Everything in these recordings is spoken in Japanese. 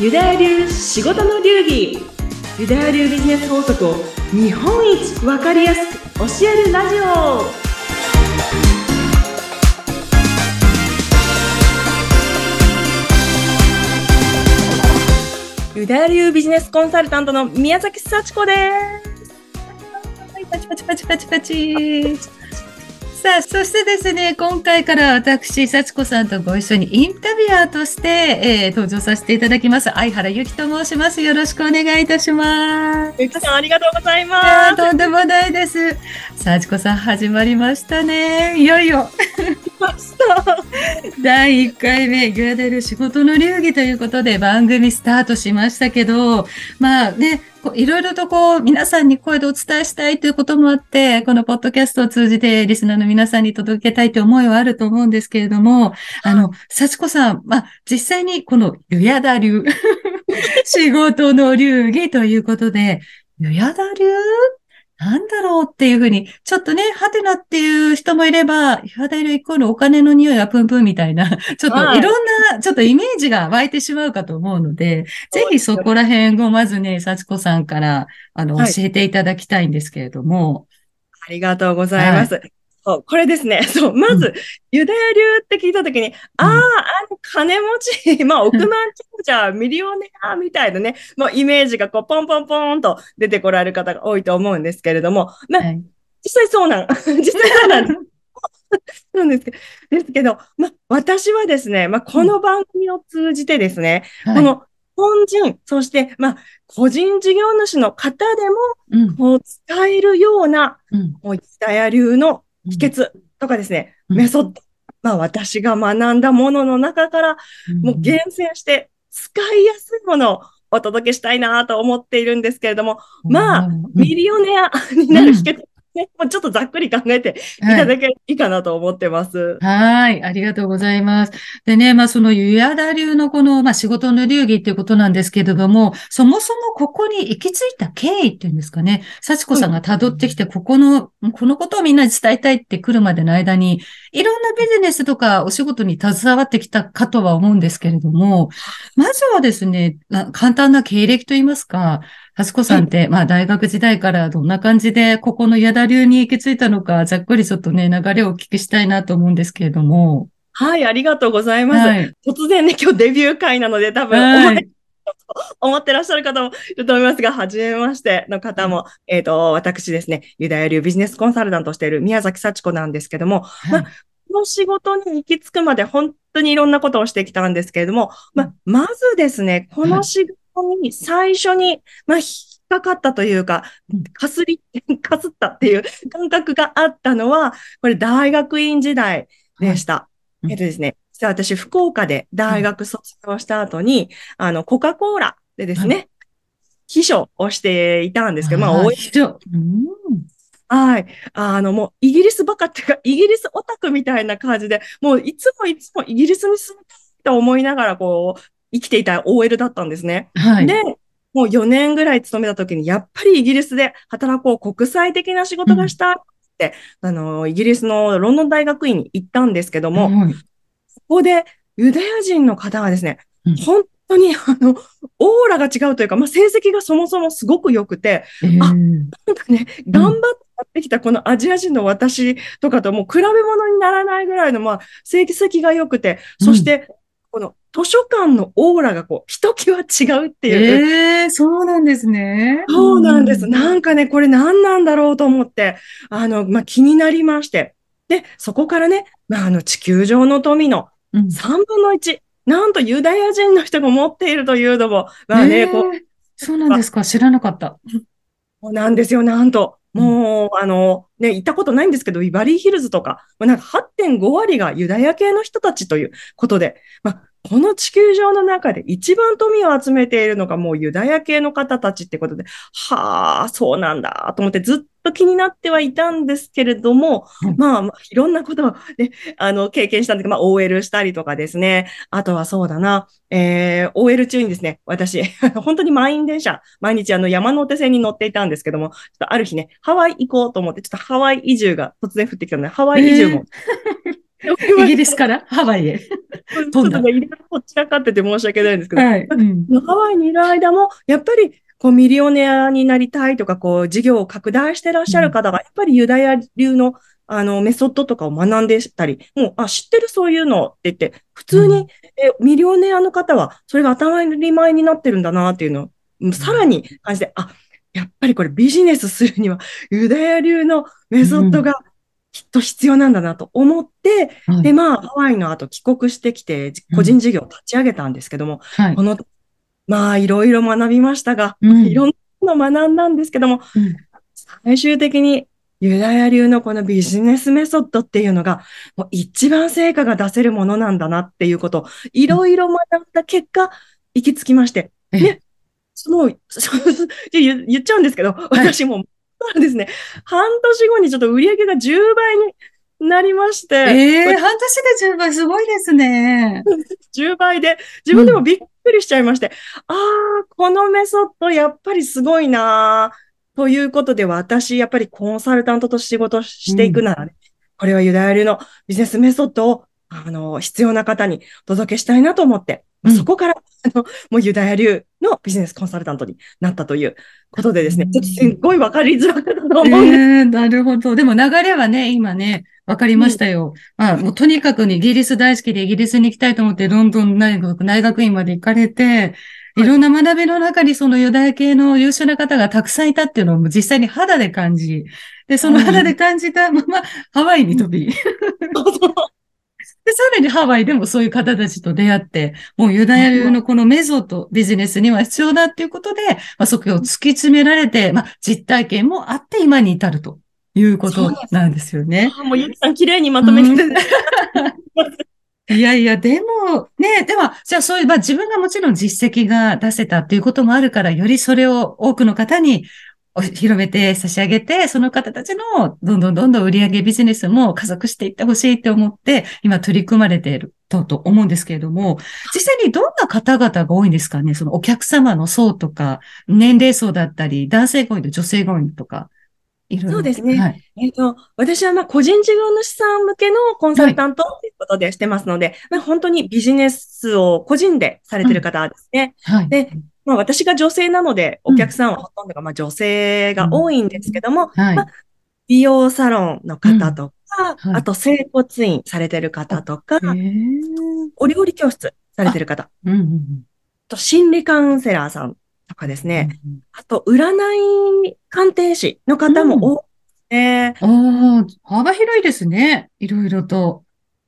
ユダヤ流仕事の流儀ユダヤ流ビジネス法則を日本一わかりやすく教えるラジオユダヤ流ビジネスコンサルタントの宮崎幸子です。パチパチパチパチパチ。さあ、そしてですね、今回から私、幸子さんとご一緒にインタビュアーとして、えー、登場させていただきます。相原由紀と申します。よろしくお願いいたします。ゆきさん、ありがとうございます。とんでもないです。幸子さん、始まりましたね。いよいよ。ました。第1回目、グラデル仕事の流儀ということで番組スタートしましたけど、まあね、いろいろとこう、皆さんに声でお伝えしたいということもあって、このポッドキャストを通じてリスナーの皆さんに届けたいという思いはあると思うんですけれども、あの、幸子さん、まあ、実際にこの湯やだ流、仕事の流儀ということで、湯やだ流？なんだろうっていうふうに、ちょっとね、ハテナっていう人もいれば、肌色イコールお金の匂いはプンプンみたいな、ちょっといろんな、ちょっとイメージが湧いてしまうかと思うので、ぜひそこら辺をまずね、幸子さんから、あの、教えていただきたいんですけれども。ありがとうございます。はいそう、これですね。そう、まず、うん、ユダヤ流って聞いたときに、ああ、あの、金持ち、まあ、億万長者、ミリオネアみたいなね、もうイメージがこう、ポンポンポンと出てこられる方が多いと思うんですけれども、まあ、はい、実際そうなん、実際そうなんです。なんですけど、ですけど、まあ、私はですね、まあ、この番組を通じてですね、うん。この本人、そして、まあ、個人事業主の方でも、こう、使えるような、うん、もう、ユダヤ流の秘訣とかですね、うん、メソッド、まあ私が学んだものの中から、もう厳選して使いやすいものをお届けしたいなと思っているんですけれども、まあ、ミリオネアになる秘訣ね、もうちょっとざっくり考えていただければいいかなと思ってます。はい。ありがとうございます。でね、まあその湯やだ流のこの、まあ仕事の流儀っていうことなんですけれども、そもそもここに行き着いた経緯っていうんですかね。幸子さんが辿ってきて、ここの、このことをみんなに伝えたいって来るまでの間に、いろんなビジネスとかお仕事に携わってきたかとは思うんですけれども、まずはですね、簡単な経歴といいますか、は子さんって、まあ大学時代からどんな感じでここの矢田流に行き着いたのか、ざっくりちょっとね、流れをお聞きしたいなと思うんですけれども。はい、ありがとうございます。はい、突然ね、今日デビュー会なので多分、はい、思ってらっしゃる方もいると思いますが、はじめましての方も、えっ、ー、と、私ですね、ユダヤ流ビジネスコンサルタントしている宮崎幸子なんですけども、はい、まあ、この仕事に行き着くまで本当にいろんなことをしてきたんですけれども、まあ、まずですね、この仕事に最初に、まあ、引っかかったというか、かすり、かすったっていう感覚があったのは、これ大学院時代でした。はい、えっとですね、実は私、福岡で大学卒業した後に、あの、コカ・コーラでですね、はい、秘書をしていたんですけど、まあ、おいしょ。はい。あの、もう、イギリスばかっていうか、イギリスオタクみたいな感じで、もう、いつもいつもイギリスに住みたいと思いながら、こう、生きていた OL だったんですね。はい。で、もう4年ぐらい勤めた時に、やっぱりイギリスで働こう、国際的な仕事がしたって、うん、あの、イギリスのロンドン大学院に行ったんですけども、うん、そこでユダヤ人の方がですね、うん、本当に、あの、オーラが違うというか、まあ、成績がそもそもすごく良くて、えー、あ、なんかね、頑張ってやってきたこのアジア人の私とかともう比べ物にならないぐらいの、まあ、成績が良くて、そして、この図書館のオーラがこう、ひときわ違うっていう。ええー、そうなんですね。そうなんです。なんかね、これ何なんだろうと思って、あの、まあ、気になりまして。で、そこからね、まあ、あの、地球上の富の3分の1、うん、なんとユダヤ人の人が持っているというのも、まあね、えー、こう。そうなんですか？知らなかった。そうなんですよ、なんと。もう、あの、ね、行ったことないんですけど、バリーヒルズとか、まあ、なんか8.5割がユダヤ系の人たちということで、まあ、この地球上の中で一番富を集めているのがもうユダヤ系の方たちってことで、はあ、そうなんだと思ってずっと気になってはいたんですけれども、うん、まあ、まあ、いろんなことを、ね、あの、経験したんですけど、まあ、OL したりとかですね。あとはそうだな、えー、OL 中にですね、私、本当に満員電車、毎日あの山手線に乗っていたんですけども、ちょっとある日ね、ハワイ行こうと思って、ちょっとハワイ移住が突然降ってきたので、ハワイ移住も、え ーイギリスからハワイへ。ちょっとね、いろいろこちらかってて申し訳ないんですけど、はい。うんハワイにいる間も、やっぱり、こう、ミリオネアになりたいとか、こう、事業を拡大してらっしゃる方が、やっぱりユダヤ流の、あの、メソッドとかを学ん。でたり、もう、あ、知ってるそういうのって言って、普通に、うん。え、ミリオネアの方は、それが当たり前になってるん。だなっていうのを、うん。さらに感じて、あ、やっぱりこれビジネスするには、ユダヤ流のメソッドがきっと必要なんだなと思って、はい。で、まあ、ハワイの後帰国してきて、個人事業を立ち上げたんですけども、はい。こ。の、まあ、いろいろ学びましたが、うん。いろんなの学んだんですけども、うん。最終的にユダヤ流のこのビジネスメソッドっていうのが、もう一番成果が出せるものなんだなっていうことを、いろいろ学んだ結果、行き着きまして、えね、もう、言っちゃうんですけど、私も、そうですね、半年後にちょっと売り上げが10倍になりまして、ええ半年で10倍すごいですね。10倍で、自分でもびっくりしちゃいまして、ああ、このメソッドやっぱりすごいなー。ということで、私、やっぱりコンサルタントと仕事していくならね、これはユダヤ流のビジネスメソッドを、あの、必要な方にお届けしたいなと思って、まあうん。そこから、あの、もうユダヤ流のビジネスコンサルタントになったということでですね、うん。ちょっとすっごいわかりづらかったとえ思うんで。すえなるほど。でも流れはね、今ね、わかりましたよ。まあ、もうとにかくねイギリス大好きでイギリスに行きたいと思って、ロンドン大学、大学院まで行かれて、い。ろんな学びの中にそのユダヤ系の優秀な方がたくさんいたっていうのを実際に肌で感じ、で、その肌で感じたままハワイに飛び、で、さらにハワイでもそういう方たちと出会って、もうユダヤ流のこのメソッド、ビジネスには必要だっていうことで、まあ、そこを突き詰められて、まあ、実体験もあって今に至るということなんですよね。もうゆきさん綺麗にまとめて。て、いやいや、でも、ね、でも、じゃあそういう、まあ自分がもちろん実績が出せたっていうこともあるから、よりそれを多くの方にお広めて差し上げて、その方たちのどんどんどんどん売上ビジネスも加速していってほしいって思って、今取り組まれているとと思うんですけれども、実際にどんな方々が多いんですかね？そのお客様の層とか、年齢層だったり、男性が多いの、女性が多いのとか。いろいろそうですねはい。えっと、私はまあ個人事業主さん向けのコンサルタントということでしてますので、まあ、本当にビジネスを個人でされてる方ですね。はい。でまあ、私が女性なので、お客さんはほとんどがまあ女性が多いんですけども、はいま。あ美容サロンの方とか、うんはいあと整骨院されてる方とか、お料理教室されてる方、うんうんうんあと心理カウンセラーさんとかですね、うんうんあと占い鑑定士の方も多いですね。ああ、幅広いですね。いろいろと。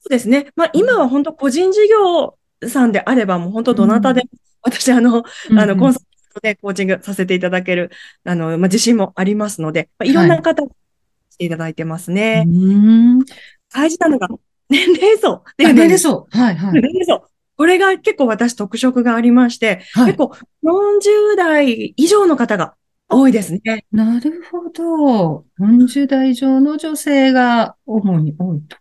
そうですね。まあ今は本当個人事業さんであればもう本当どなたでも、私あの、あの、コンサルタントでコーチングさせていただける、あの、まあ、自信もありますので、まあ、いろんな方にしていただいてますうね。ん。大事なのが、年齢層っていあ、う年齢層。はい、はい。年齢層。これが結構私特色がありまして、はい結。構40代以上の方が多いですね。なるほど。40代以上の女性が主に多いと。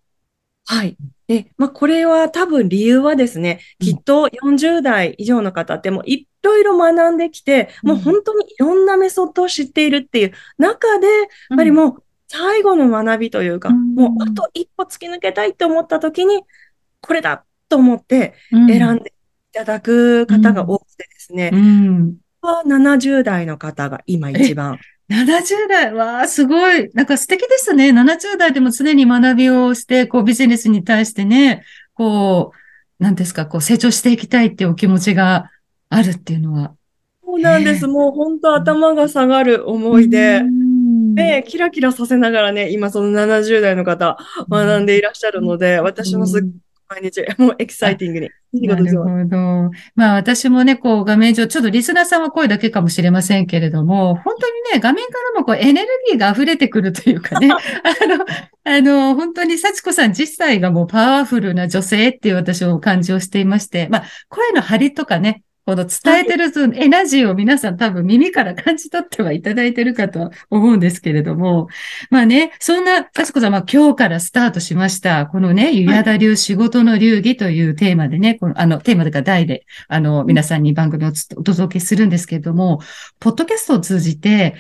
はい。で、まあ、これは多分理由はですね、うんきっと40代以上の方ってもういろいろ学んできて、うんもう本当にいろんなメソッドを知っているっていう中で、やっぱりもう最後の学びというか、うんもうあと一歩突き抜けたいと思った時に、これだと思ってうん、選んでいただく方が多くてですね、うん。は70代の方が今一番。70代わあ、すごい。なんか素敵ですね。70代でも常に学びをして、こうビジネスに対してね、こう、なんですか、こう成長していきたいっていうお気持ちがあるっていうのは。そうなんです。ねもう本当頭が下がる思いでう。んで、キラキラさせながらね、今その70代の方、学んでいらっしゃるので、私もすっ毎日、もうエキサイティングに、いいこなるとですよ。ほど。まあ私もね、こう画面上、ちょっとリスナーさんは声だけかもしれませんけれども、本当にね、画面からもこうエネルギーが溢れてくるというかね、あの、あの、本当に幸子さん自体がもうパワフルな女性っていう私を感じをしていまして、まあ声の張りとかね、この伝えてるそのエナジーを皆さん多分耳から感じ取ってはいただいてるかとは思うんですけれども、まあね、そんな幸子さんは今日からスタートしました。このね、湯田流仕事の流儀というテーマでね、このあの、テーマというか題で、あの、皆さんに番組をつお届けするんですけれども、ポッドキャストを通じて、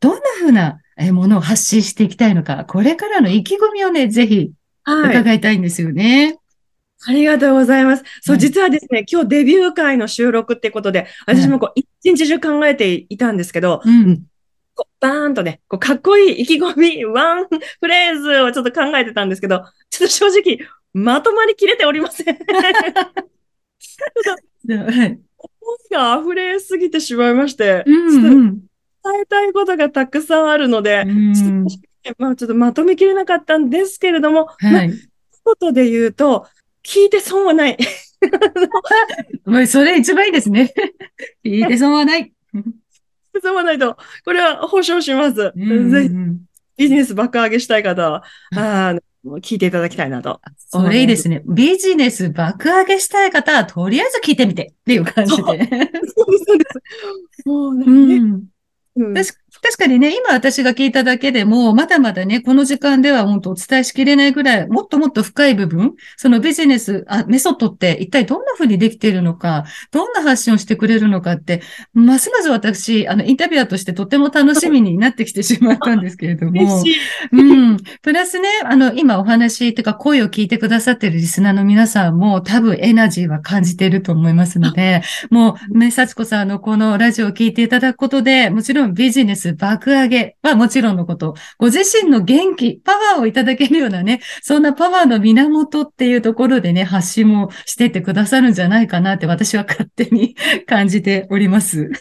どんな風なえものを発信していきたいのか、これからの意気込みをね、ぜひ伺いたいんですよね。ありがとうございます。そう、実はですね、今日デビュー会の収録ってことで、私もこう、一日中考えていたんですけど、うん、こうバーンとね、こうかっこいい意気込み、ワンフレーズをちょっと考えてたんですけど、ちょっと正直、まとまりきれておりません。はい。思いが溢れすぎてしまいまして、うんうん、伝えたいことがたくさんあるので、うん、ちょっとまあ、ちょっとまとめきれなかったんですけれども、はい、まあ、ことで言うと、聞いて損はない。もうそれ一番いいですね。聞いて損はない。損はないと、これは保証します。うんうん、ぜひ、ビジネス爆上げしたい方は、あ聞いていただきたいなと。それいいですね。ビジネス爆上げしたい方は、とりあえず聞いてみてっていう感じで。そうです、そうです。もうね、うんうん、確確かにね、今私が聞いただけでも、まだまだね、この時間では本当お伝えしきれないぐらい、もっともっと深い部分、そのビジネス、あメソッドって一体どんな風にできているのか、どんな発信をしてくれるのかって、ますます私、あの、インタビュアーとしてとても楽しみになってきてしまったんですけれども、うん。プラスね、あの、今お話というか声を聞いてくださっているリスナーの皆さんも多分エナジーは感じていると思いますので、もう、ね、幸子さんのこのラジオを聞いていただくことで、もちろんビジネス爆上げ、はもちろんのこと、ご自身の元気、パワーをいただけるようなね、そんなパワーの源っていうところでね、発信もしてってくださるんじゃないかなって私は勝手に感じております。あり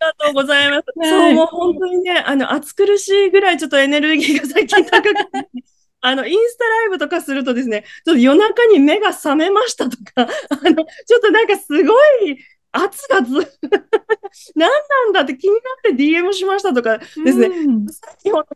がとうございます。はい、そう、もう本当にね、あの、暑苦しいぐらいちょっとエネルギーが最近高くて、あの、インスタライブとかするとですね、ちょっと夜中に目が覚めましたとか、あの、ちょっとなんかすごい、圧がず、何なんだって気になって DM しましたとかですね、うん、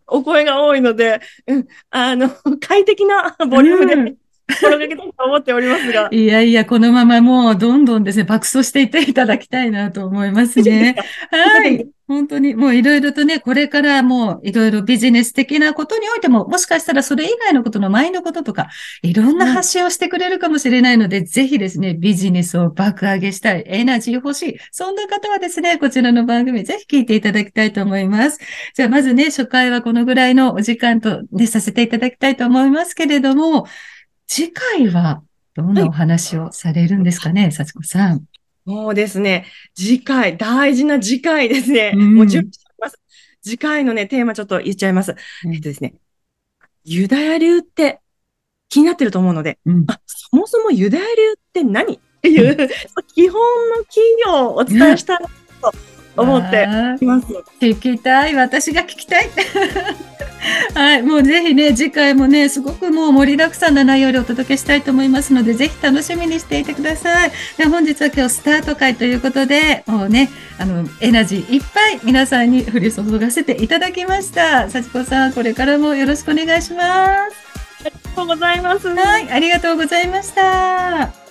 お声が多いので、うん、あの、快適なボリュームで、うん心がけたいと思っておりますが。いやいや、このままもうどんどんですね、爆走していっていただきたいなと思いますね。はい。本当に、もういろいろとね、これからもういろいろビジネス的なことにおいても、もしかしたらそれ以外のことの前のこととか、いろんな発信をしてくれるかもしれないので、うん、ぜひですね、ビジネスを爆上げしたい、エナジー欲しい、そんな方はですね、こちらの番組ぜひ聞いていただきたいと思います。じゃあまずね、初回はこのぐらいのお時間とね、させていただきたいと思いますけれども、次回はどんなお話をされるんですかね、幸、子さん。もうですね、次回、大事な次回ですね。うん、もう準備してます。次回のね、テーマちょっと言っちゃいます。うん、えっとですね、ユダヤ流って気になってると思うので、うん、あそもそもユダヤ流って何？っていう、基本の企業をお伝えしたいと思っています。聞きたい。私が聞きたい。はい。もうぜひね、次回もね、すごくもう盛りだくさんな内容でお届けしたいと思いますので、ぜひ楽しみにしていてください。で本日は今日スタート会ということで、もうね、あの、エナジーいっぱい皆さんに降り注がせていただきました。幸子さん、これからもよろしくお願いします。ありがとうございます。はい。ありがとうございました。